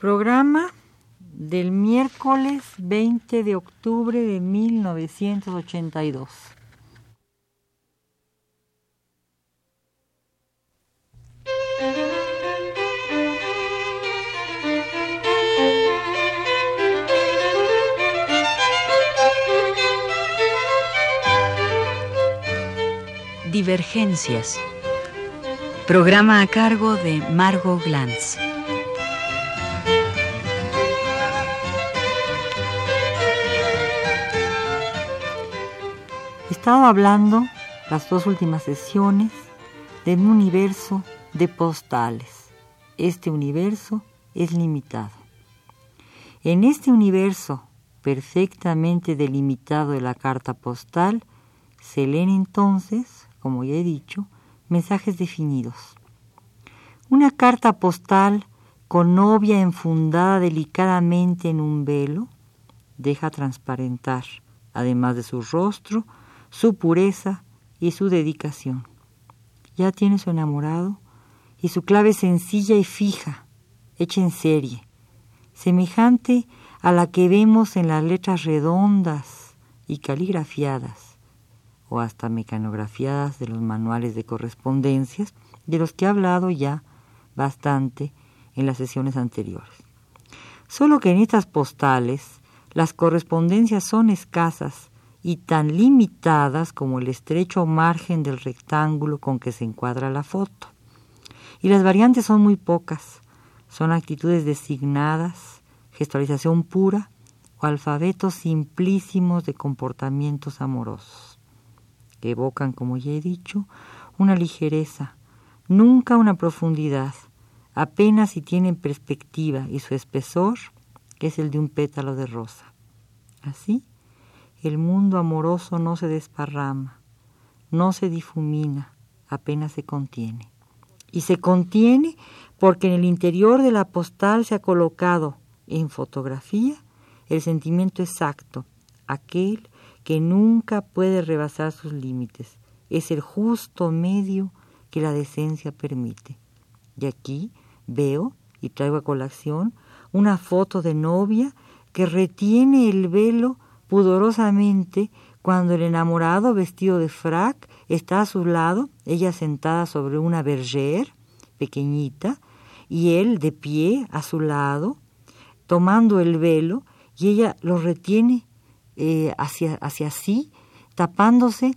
Programa del miércoles 20 de octubre de 1982. Divergencias. Programa a cargo de Margot Glantz. Estado hablando las dos últimas sesiones de un universo de postales. Este universo es limitado. En este universo perfectamente delimitado de la carta postal se leen entonces, como ya he dicho, mensajes definidos. Una carta postal con novia enfundada delicadamente en un velo deja transparentar, además de su rostro, su pureza y su dedicación. Ya tiene su enamorado y su clave sencilla y fija, hecha en serie, semejante a la que vemos en las letras redondas y caligrafiadas, o hasta mecanografiadas de los manuales de correspondencias, de los que he hablado ya bastante en las sesiones anteriores. Solo que en estas postales las correspondencias son escasas y tan limitadas como el estrecho margen del rectángulo con que se encuadra la foto. Y las variantes son muy pocas, son actitudes designadas, gestualización pura o alfabetos simplísimos de comportamientos amorosos, que evocan, como ya he dicho, una ligereza, nunca una profundidad, apenas si tienen perspectiva y su espesor es el de un pétalo de rosa. Así, el mundo amoroso no se desparrama, no se difumina, apenas se contiene. Y se contiene porque en el interior de la postal se ha colocado en fotografía el sentimiento exacto, aquel que nunca puede rebasar sus límites. Es el justo medio que la decencia permite. Y aquí veo y traigo a colación una foto de novia que retiene el velo pudorosamente cuando el enamorado vestido de frac está a su lado, ella sentada sobre una berger pequeñita y él de pie a su lado, tomando el velo y ella lo retiene eh, hacia, hacia sí, tapándose,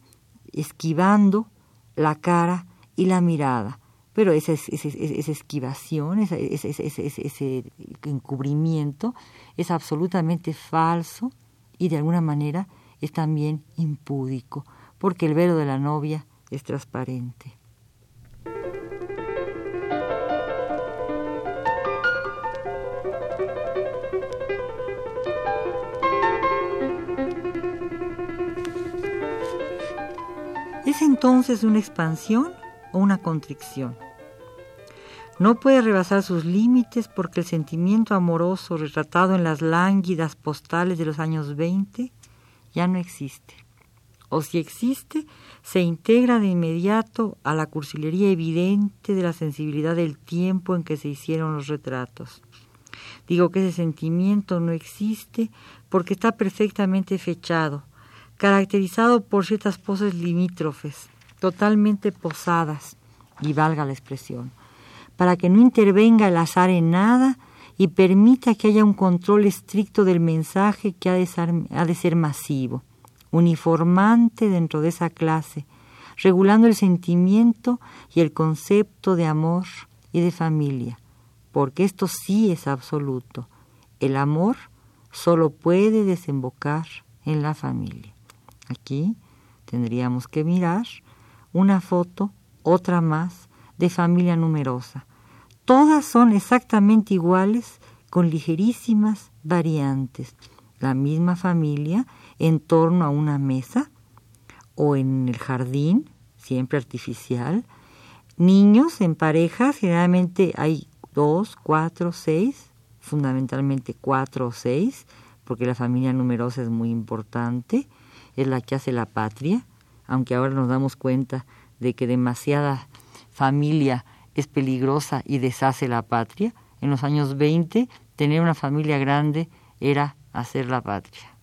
esquivando la cara y la mirada. Pero esa, esa esquivación, ese, ese encubrimiento es absolutamente falso y de alguna manera es también impúdico, porque el velo de la novia es transparente. ¿Es entonces una expansión o una constricción? No puede rebasar sus límites porque el sentimiento amoroso retratado en las lánguidas postales de los años 20 ya no existe. O si existe, se integra de inmediato a la cursilería evidente de la sensibilidad del tiempo en que se hicieron los retratos. Digo que ese sentimiento no existe porque está perfectamente fechado, caracterizado por ciertas poses limítrofes, totalmente posadas, y valga la expresión, para que no intervenga el azar en nada y permita que haya un control estricto del mensaje que ha de ser, masivo, uniformante dentro de esa clase, regulando el sentimiento y el concepto de amor y de familia, porque esto sí es absoluto. El amor solo puede desembocar en la familia. Aquí tendríamos que mirar una foto, otra más, de familia numerosa. Todas son exactamente iguales con ligerísimas variantes. La misma familia en torno a una mesa o en el jardín, siempre artificial. Niños en parejas, generalmente hay dos, cuatro, seis, fundamentalmente cuatro o seis, porque la familia numerosa es muy importante, es la que hace la patria, aunque ahora nos damos cuenta de que demasiada familia es peligrosa y deshace la patria, en los años 20, tener una familia grande era hacer la patria.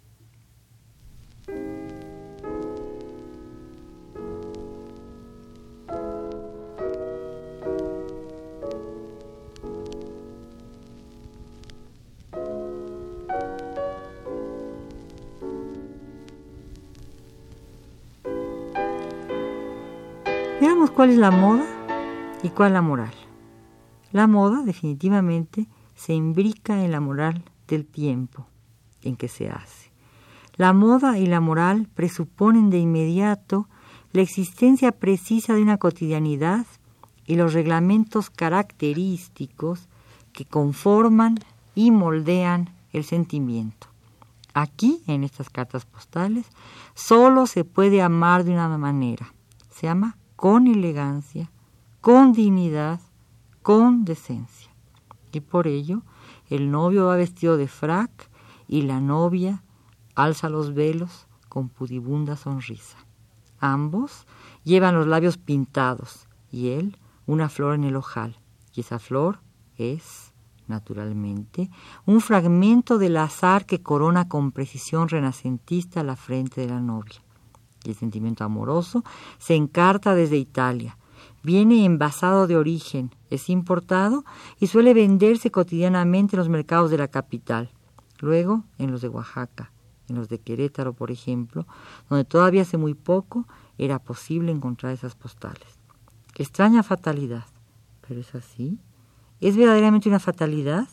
Cuál es la moda y cuál la moral. La moda definitivamente se imbrica en la moral del tiempo en que se hace. La moda y la moral presuponen de inmediato la existencia precisa de una cotidianidad y los reglamentos característicos que conforman y moldean el sentimiento. Aquí, en estas cartas postales, solo se puede amar de una manera. Se ama con elegancia, con dignidad, con decencia. Y por ello el novio va vestido de frac y la novia alza los velos con pudibunda sonrisa. Ambos llevan los labios pintados y él una flor en el ojal. Y esa flor es, naturalmente, un fragmento del azar que corona con precisión renacentista la frente de la novia y el sentimiento amoroso, se encarta desde Italia. Viene envasado de origen, es importado y suele venderse cotidianamente en los mercados de la capital. Luego en los de Oaxaca, en los de Querétaro, por ejemplo, donde todavía hace muy poco era posible encontrar esas postales. Extraña fatalidad, pero es así. ¿Es verdaderamente una fatalidad?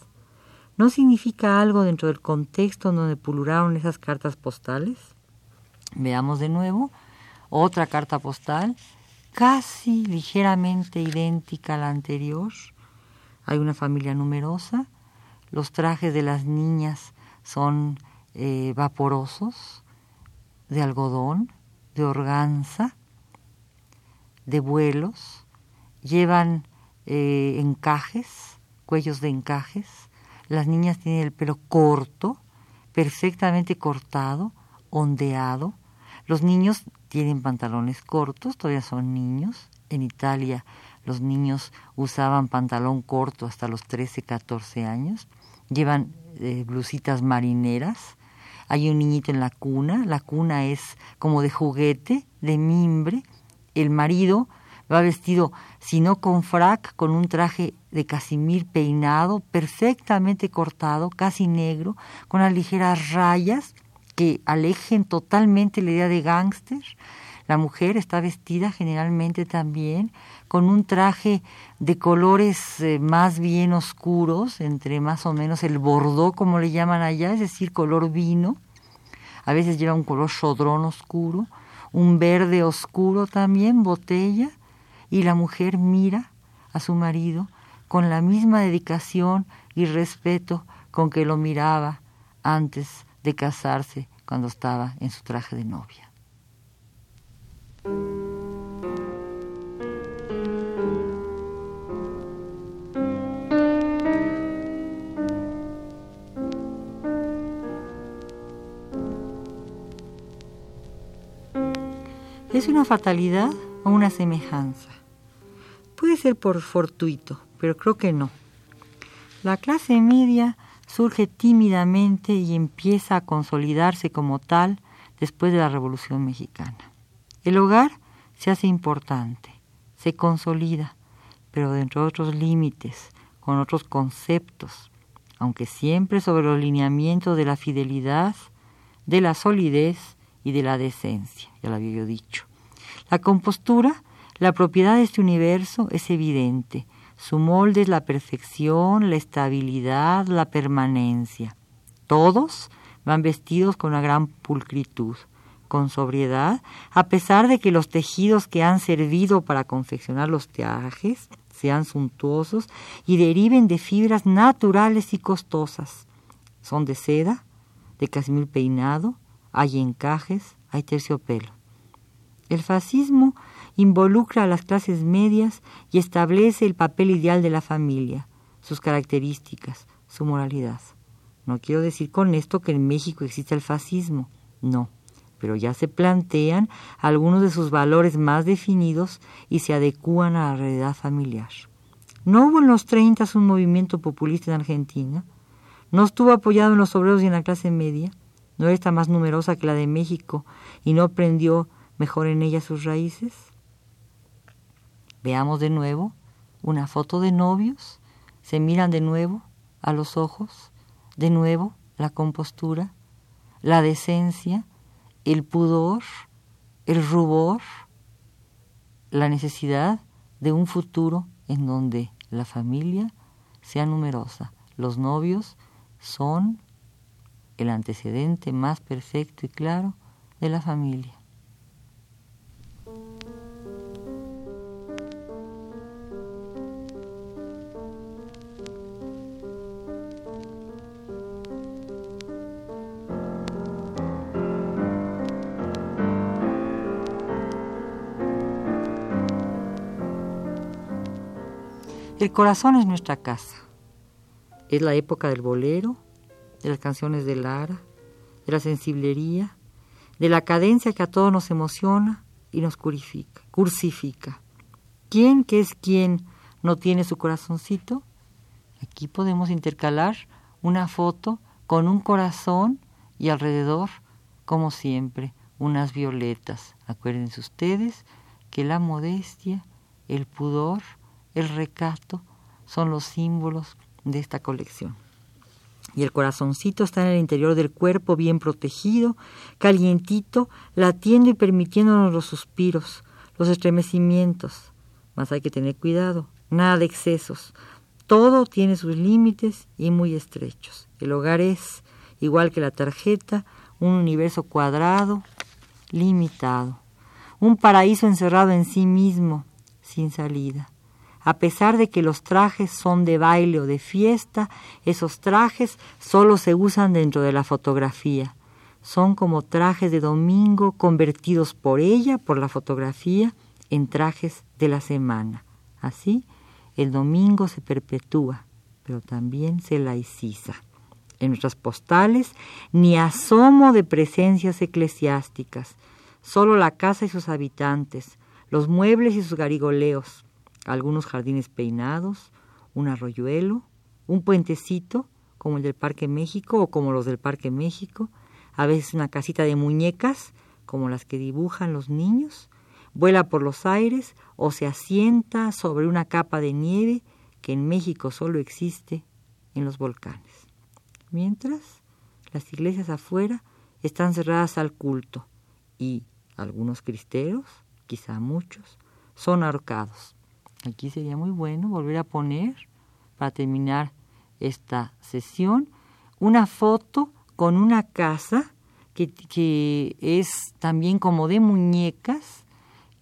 ¿No significa algo dentro del contexto donde pulularon esas cartas postales? Veamos de nuevo otra carta postal, casi ligeramente idéntica a la anterior. Hay una familia numerosa, los trajes de las niñas son eh, vaporosos, de algodón, de organza, de vuelos, llevan eh, encajes, cuellos de encajes, las niñas tienen el pelo corto, perfectamente cortado, ondeado, los niños tienen pantalones cortos, todavía son niños. En Italia los niños usaban pantalón corto hasta los 13, 14 años. Llevan eh, blusitas marineras. Hay un niñito en la cuna. La cuna es como de juguete, de mimbre. El marido va vestido, si no con frac, con un traje de casimir peinado, perfectamente cortado, casi negro, con las ligeras rayas que alejen totalmente la idea de gángster. La mujer está vestida generalmente también con un traje de colores eh, más bien oscuros, entre más o menos el bordó, como le llaman allá, es decir, color vino. A veces lleva un color chodrón oscuro, un verde oscuro también, botella, y la mujer mira a su marido con la misma dedicación y respeto con que lo miraba antes de casarse cuando estaba en su traje de novia. ¿Es una fatalidad o una semejanza? Puede ser por fortuito, pero creo que no. La clase media surge tímidamente y empieza a consolidarse como tal después de la Revolución Mexicana. El hogar se hace importante, se consolida, pero dentro de otros límites, con otros conceptos, aunque siempre sobre los lineamientos de la fidelidad, de la solidez y de la decencia, ya lo había yo dicho. La compostura, la propiedad de este universo es evidente, su molde es la perfección, la estabilidad, la permanencia. Todos van vestidos con una gran pulcritud, con sobriedad, a pesar de que los tejidos que han servido para confeccionar los trajes sean suntuosos y deriven de fibras naturales y costosas. Son de seda, de casimir peinado, hay encajes, hay terciopelo. El fascismo involucra a las clases medias y establece el papel ideal de la familia, sus características, su moralidad. No quiero decir con esto que en México exista el fascismo, no, pero ya se plantean algunos de sus valores más definidos y se adecúan a la realidad familiar. No hubo en los 30 un movimiento populista en Argentina, no estuvo apoyado en los obreros y en la clase media, no está más numerosa que la de México y no prendió mejor en ella sus raíces. Veamos de nuevo una foto de novios, se miran de nuevo a los ojos, de nuevo la compostura, la decencia, el pudor, el rubor, la necesidad de un futuro en donde la familia sea numerosa. Los novios son el antecedente más perfecto y claro de la familia. El corazón es nuestra casa. Es la época del bolero, de las canciones de Lara, de la sensiblería, de la cadencia que a todos nos emociona y nos curifica, cursifica. ¿Quién que es quién no tiene su corazoncito? Aquí podemos intercalar una foto con un corazón y alrededor, como siempre, unas violetas. Acuérdense ustedes que la modestia, el pudor, el recato son los símbolos de esta colección. Y el corazoncito está en el interior del cuerpo bien protegido, calientito, latiendo y permitiéndonos los suspiros, los estremecimientos. Mas hay que tener cuidado, nada de excesos. Todo tiene sus límites y muy estrechos. El hogar es, igual que la tarjeta, un universo cuadrado, limitado. Un paraíso encerrado en sí mismo, sin salida. A pesar de que los trajes son de baile o de fiesta, esos trajes solo se usan dentro de la fotografía. Son como trajes de domingo convertidos por ella, por la fotografía, en trajes de la semana. Así, el domingo se perpetúa, pero también se laiciza. En nuestras postales, ni asomo de presencias eclesiásticas, solo la casa y sus habitantes, los muebles y sus garigoleos, algunos jardines peinados, un arroyuelo, un puentecito como el del Parque México o como los del Parque México, a veces una casita de muñecas como las que dibujan los niños, vuela por los aires o se asienta sobre una capa de nieve que en México solo existe en los volcanes. Mientras, las iglesias afuera están cerradas al culto y algunos cristeros, quizá muchos, son ahorcados. Aquí sería muy bueno volver a poner, para terminar esta sesión, una foto con una casa que, que es también como de muñecas,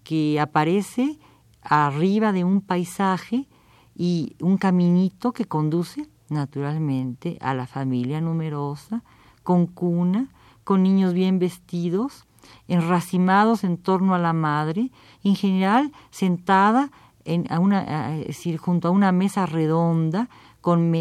que aparece arriba de un paisaje y un caminito que conduce naturalmente a la familia numerosa, con cuna, con niños bien vestidos, enracimados en torno a la madre, en general sentada una, decir, junto a una mesa redonda con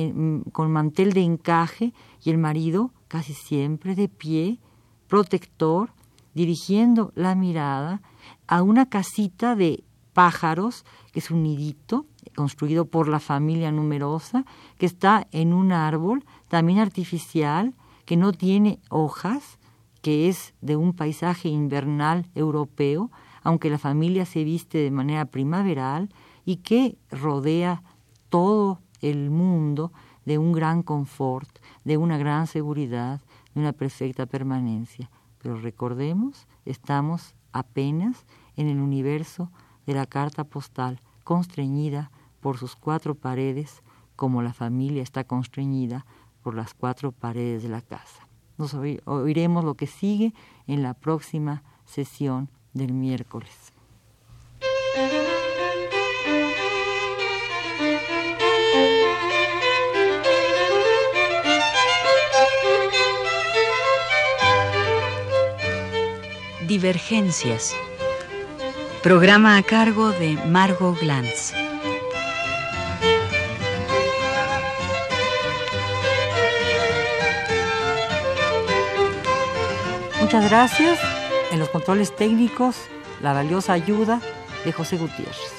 mantel de encaje y el marido casi siempre de pie, protector, dirigiendo la mirada a una casita de pájaros, que es un nidito construido por la familia numerosa, que está en un árbol también artificial, que no tiene hojas, que es de un paisaje invernal europeo, aunque la familia se viste de manera primaveral y que rodea todo el mundo de un gran confort, de una gran seguridad, de una perfecta permanencia. Pero recordemos, estamos apenas en el universo de la carta postal, constreñida por sus cuatro paredes, como la familia está constreñida por las cuatro paredes de la casa. Nos oiremos lo que sigue en la próxima sesión del miércoles. Divergencias. Programa a cargo de Margot Glantz. Muchas gracias. En los controles técnicos, la valiosa ayuda de José Gutiérrez.